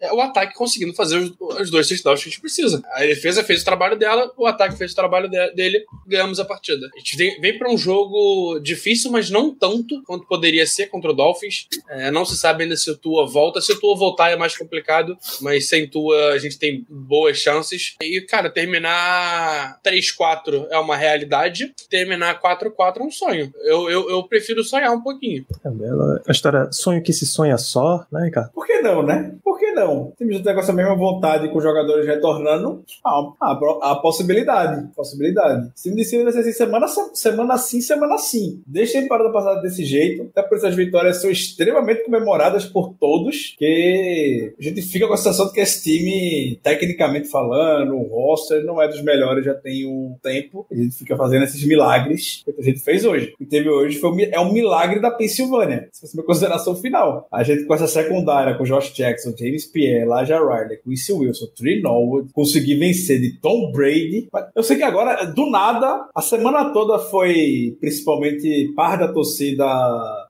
Speaker 4: é, o ataque conseguindo fazer os, os dois touchdowns que a gente precisa. A defesa fez o trabalho dela, o ataque fez o trabalho de, dele, ganhamos a partida. A gente vem, vem para um jogo difícil, mas não tanto quanto poderia ser contra o Dolphins. É, não se sabe ainda se o Tua volta. Se o Tua voltar é mais complicado, mas sem Tua a gente tem boas chances. E, cara, terminar 3-4 é uma realidade, terminar 4-4 é um sonho. Eu, eu, eu prefiro sonhar um pouquinho.
Speaker 2: É bela. A história sonho que se sonha só, né, Ricardo?
Speaker 3: Por que não, né? Por que não? Temos até com essa mesma vontade com os jogadores retornando. Ah, a, a possibilidade. Possibilidade. Se me disser assim, semana, semana sim, semana sim. Deixa ele parado passado desse jeito. Até por essas vitórias são extremamente comemoradas por todos. Que a gente fica com a sensação de que esse time, tecnicamente falando, o roster não é dos melhores já tem um tempo. A gente fica fazendo esses milagres que a gente fez hoje. O que teve hoje foi, é um milagre da Pensilvânia. Se fosse uma consideração final. A gente com essa secundária, com Josh Jackson, James Pierre, Laja Riley, Quincy Wilson, Trey Norwood, conseguir vencer de Tom Brady. Eu sei que agora, do nada, a semana toda foi principalmente parte da torcida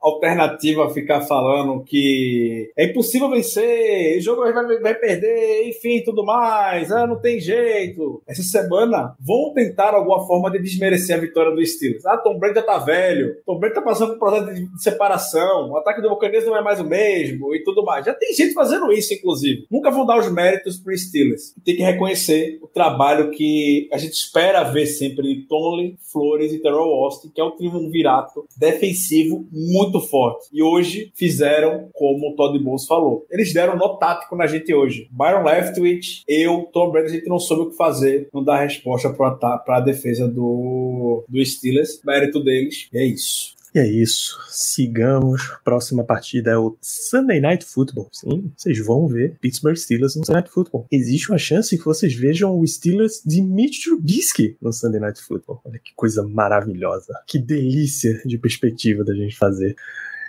Speaker 3: alternativa ficar falando que é impossível vencer, o jogo vai, vai perder, enfim, tudo mais, ah, não tem jeito. Essa semana vão tentar alguma forma de desmerecer a vitória do Steelers. Ah, Tom Brady já tá velho, Tom Brady tá passando por um processo de separação, o ataque do Buccaneers não é mais o mesmo e tudo mais. Já tem gente fazendo isso, inclusive. Nunca vão dar os méritos pro Steelers. Tem que reconhecer o trabalho que a gente espera ver sempre de Tony, Flores e Terrell Austin, que é um triunvirato defensivo muito forte. E hoje fizeram como o Todd Bowles falou. Eles deram nó tático na gente hoje. Byron Leftwich, eu, Tom Brady, a gente não soube o que fazer, não dar resposta para a defesa do, do Steelers. Mérito deles. E é isso.
Speaker 2: É isso. Sigamos. Próxima partida é o Sunday Night Football. Sim, vocês vão ver Pittsburgh Steelers no Sunday Night Football. Existe uma chance que vocês vejam o Steelers de Mitch Trubisky no Sunday Night Football. Olha que coisa maravilhosa. Que delícia de perspectiva da gente fazer.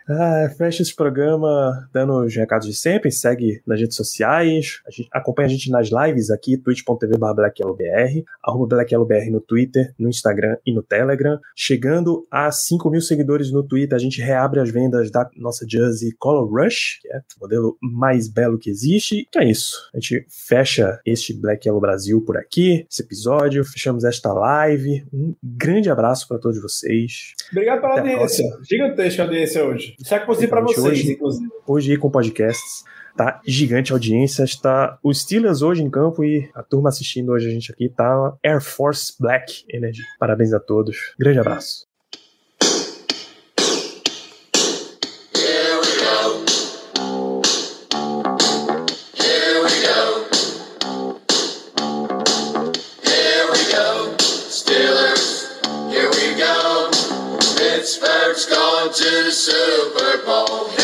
Speaker 2: Ah, fecha esse programa dando os recados de sempre. Segue nas redes sociais. A gente, acompanha a gente nas lives aqui, twitch.tv blackyellowbr, arroba no Twitter, no Instagram e no Telegram. Chegando a 5 mil seguidores no Twitter, a gente reabre as vendas da nossa Jersey Color Rush, que é o modelo mais belo que existe. Então é isso. A gente fecha este Black Yellow Brasil por aqui, esse episódio. Fechamos esta live. Um grande abraço para todos vocês.
Speaker 3: Obrigado pela Até audiência. Gigantesca audiência hoje. Isso é possível para vocês,
Speaker 2: hoje,
Speaker 3: inclusive.
Speaker 2: Hoje com podcasts. Tá gigante a audiência. Está o Steelers hoje em campo e a turma assistindo hoje a gente aqui tá Air Force Black Energy. Parabéns a todos. Grande abraço.
Speaker 5: to the Super Bowl.